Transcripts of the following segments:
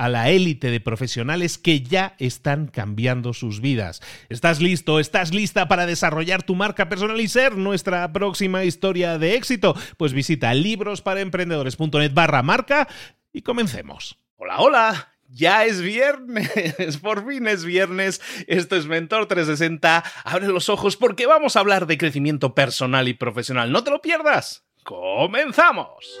a la élite de profesionales que ya están cambiando sus vidas. ¿Estás listo? ¿Estás lista para desarrollar tu marca personal y ser nuestra próxima historia de éxito? Pues visita librosparaemprendedores.net barra marca y comencemos. Hola, hola. Ya es viernes, por fin es viernes. Esto es Mentor 360. Abre los ojos porque vamos a hablar de crecimiento personal y profesional. No te lo pierdas. ¡Comenzamos!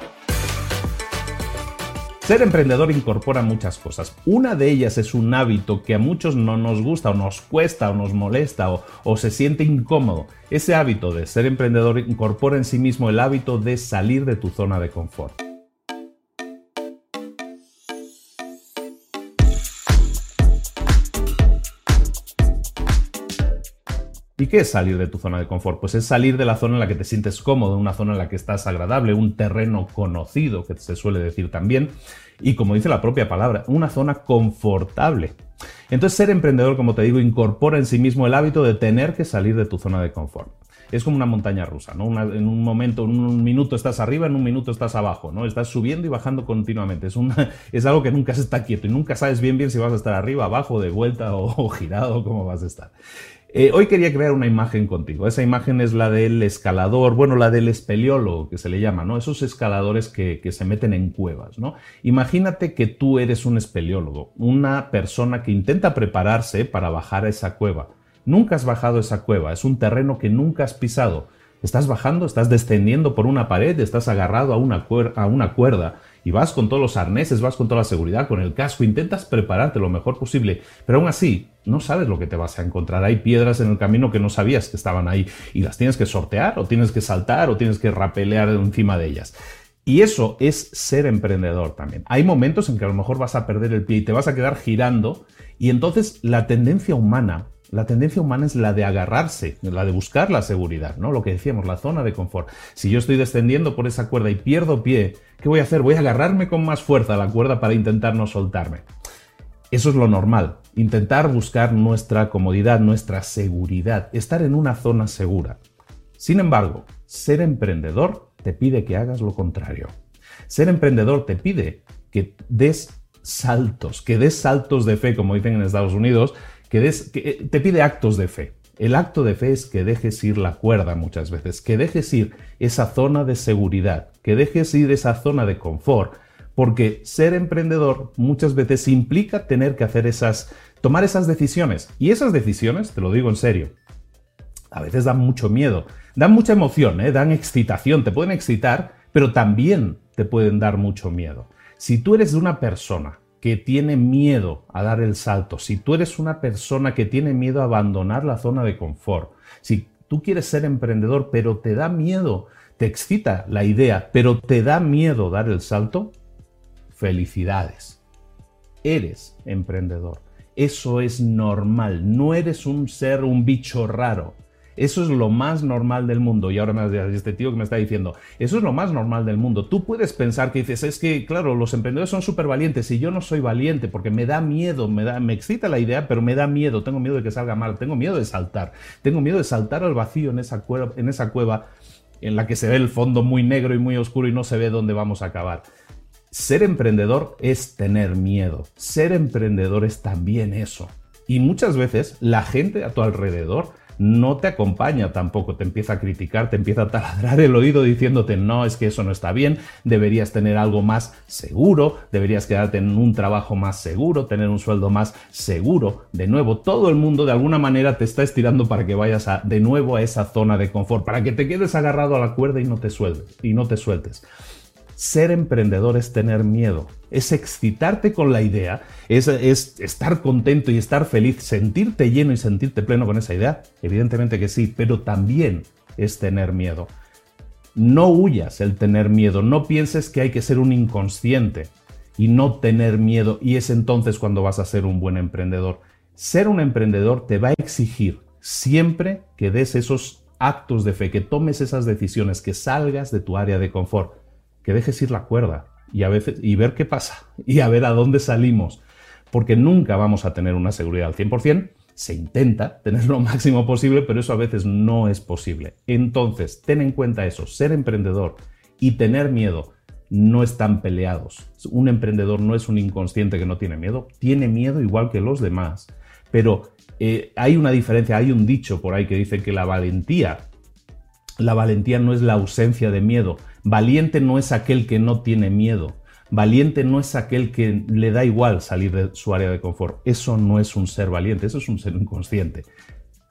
Ser emprendedor incorpora muchas cosas. Una de ellas es un hábito que a muchos no nos gusta o nos cuesta o nos molesta o, se siente incómodo. Ese hábito de ser emprendedor incorpora en sí mismo el hábito de salir de tu zona de confort. ¿Y qué es salir de tu zona de confort? Pues es salir de la zona en la que te sientes cómodo, una zona en la que estás agradable, un terreno conocido, que se suele decir también, y como dice la propia palabra, una zona confortable. Entonces ser emprendedor, como te digo, incorpora en sí mismo el hábito de tener que salir de tu zona de confort. Es como una montaña rusa, ¿no? en un momento, en un minuto estás arriba, en un minuto estás abajo, ¿no? Estás subiendo y bajando continuamente. Es, algo que nunca se está quieto y nunca sabes bien bien si vas a estar arriba, abajo, de vuelta o, o girado, cómo vas a estar. Eh, hoy quería crear una imagen contigo. Esa imagen es la del escalador, bueno, la del espeleólogo que se le llama, ¿no? Esos escaladores que, que, se meten en cuevas, ¿no? Imagínate que tú eres un espeleólogo, una persona que intenta prepararse para bajar a esa cueva, Nunca has bajado esa cueva, es un terreno que nunca has pisado. Estás bajando, estás descendiendo por una pared, estás agarrado a una, a una cuerda y vas con todos los arneses, vas con toda la seguridad, con el casco, intentas prepararte lo mejor posible, pero aún así no sabes lo que te vas a encontrar. Hay piedras en el camino que no sabías que estaban ahí y las tienes que sortear o tienes que saltar o tienes que rapelear encima de ellas. Y eso es ser emprendedor también. Hay momentos en que a lo mejor vas a perder el pie y te vas a quedar girando y entonces la tendencia humana la tendencia humana es la de agarrarse, la de buscar la seguridad, ¿no? Lo que decíamos, la zona de confort. Si yo estoy descendiendo por esa cuerda y pierdo pie, ¿qué voy a hacer? Voy a agarrarme con más fuerza a la cuerda para intentar no soltarme. Eso es lo normal, intentar buscar nuestra comodidad, nuestra seguridad, estar en una zona segura. Sin embargo, ser emprendedor te pide que hagas lo contrario. Ser emprendedor te pide que des saltos, que des saltos de fe, como dicen en Estados Unidos, que, eh, te pide actos de fe. El acto de fe es que dejes ir la cuerda muchas veces, que dejes ir esa zona de seguridad, que dejes ir esa zona de confort, porque ser emprendedor muchas veces implica tener que hacer esas, tomar esas decisiones. Y esas decisiones, te lo digo en serio, a veces dan mucho miedo, dan mucha emoción, ¿eh? dan excitación, te pueden excitar, pero también te pueden dar mucho miedo. Si tú eres una persona que tiene miedo a dar el salto, si tú eres una persona que tiene miedo a abandonar la zona de confort, si tú quieres ser emprendedor pero te da miedo, te excita la idea, pero te da miedo dar el salto, felicidades. Eres emprendedor. Eso es normal. No eres un ser, un bicho raro. Eso es lo más normal del mundo. Y ahora me este tío que me está diciendo, eso es lo más normal del mundo. Tú puedes pensar que dices, es que, claro, los emprendedores son súper valientes y yo no soy valiente porque me da miedo, me, da, me excita la idea, pero me da miedo, tengo miedo de que salga mal, tengo miedo de saltar, tengo miedo de saltar al vacío en esa en, esa cueva en la que se ve el fondo muy negro y muy oscuro y no se ve dónde vamos a acabar. Ser emprendedor es tener miedo. Ser emprendedor es también eso. Y muchas veces la gente a tu alrededor no te acompaña tampoco, te empieza a criticar, te empieza a taladrar el oído diciéndote, no, es que eso no está bien, deberías tener algo más seguro, deberías quedarte en un trabajo más seguro, tener un sueldo más seguro. De nuevo, todo el mundo de alguna manera te está estirando para que vayas a, de nuevo a esa zona de confort, para que te quedes agarrado a la cuerda y no te sueltes. Y no te sueltes. Ser emprendedor es tener miedo, es excitarte con la idea, es, estar contento y estar feliz, sentirte lleno y sentirte pleno con esa idea. Evidentemente que sí, pero también es tener miedo. No huyas el tener miedo, no pienses que hay que ser un inconsciente y no tener miedo y es entonces cuando vas a ser un buen emprendedor. Ser un emprendedor te va a exigir siempre que des esos actos de fe, que tomes esas decisiones, que salgas de tu área de confort que dejes ir la cuerda y a veces y ver qué pasa y a ver a dónde salimos, porque nunca vamos a tener una seguridad al 100%, se intenta tener lo máximo posible, pero eso a veces no es posible. Entonces, ten en cuenta eso, ser emprendedor y tener miedo. No están peleados. Un emprendedor no es un inconsciente que no tiene miedo, tiene miedo igual que los demás, pero eh, hay una diferencia, hay un dicho por ahí que dice que la valentía, la valentía no es la ausencia de miedo, Valiente no es aquel que no tiene miedo. Valiente no es aquel que le da igual salir de su área de confort. Eso no es un ser valiente, eso es un ser inconsciente.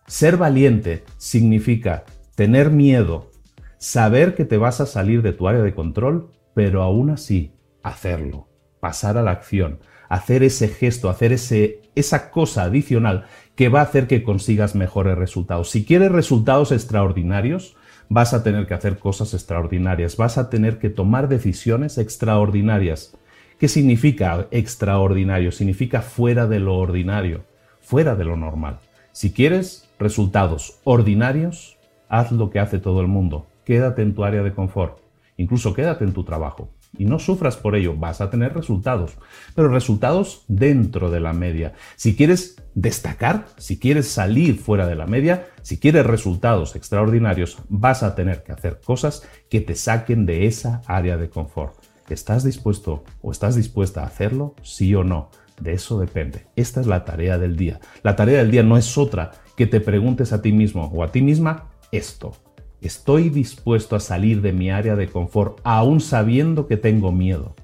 Ser valiente significa tener miedo, saber que te vas a salir de tu área de control, pero aún así hacerlo, pasar a la acción, hacer ese gesto, hacer ese, esa cosa adicional que va a hacer que consigas mejores resultados. Si quieres resultados extraordinarios, vas a tener que hacer cosas extraordinarias, vas a tener que tomar decisiones extraordinarias. ¿Qué significa extraordinario? Significa fuera de lo ordinario, fuera de lo normal. Si quieres resultados ordinarios, haz lo que hace todo el mundo. Quédate en tu área de confort. Incluso quédate en tu trabajo y no sufras por ello, vas a tener resultados, pero resultados dentro de la media. Si quieres destacar, si quieres salir fuera de la media, si quieres resultados extraordinarios, vas a tener que hacer cosas que te saquen de esa área de confort. ¿Estás dispuesto o estás dispuesta a hacerlo? Sí o no. De eso depende. Esta es la tarea del día. La tarea del día no es otra que te preguntes a ti mismo o a ti misma esto. Estoy dispuesto a salir de mi área de confort aún sabiendo que tengo miedo,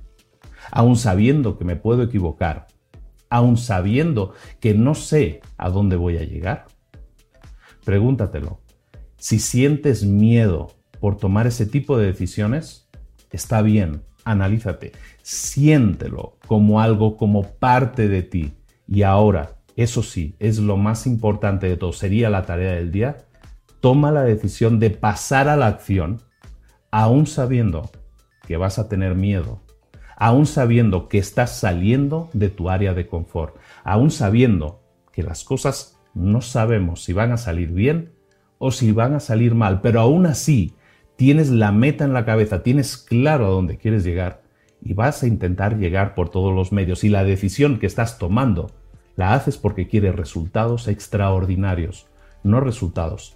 aún sabiendo que me puedo equivocar, aún sabiendo que no sé a dónde voy a llegar. Pregúntatelo. Si sientes miedo por tomar ese tipo de decisiones, está bien, analízate, siéntelo como algo, como parte de ti. Y ahora, eso sí, es lo más importante de todo, sería la tarea del día, toma la decisión de pasar a la acción, aún sabiendo que vas a tener miedo, aún sabiendo que estás saliendo de tu área de confort, aún sabiendo que las cosas no sabemos si van a salir bien o si van a salir mal, pero aún así tienes la meta en la cabeza, tienes claro a dónde quieres llegar y vas a intentar llegar por todos los medios. Y la decisión que estás tomando la haces porque quieres resultados extraordinarios, no resultados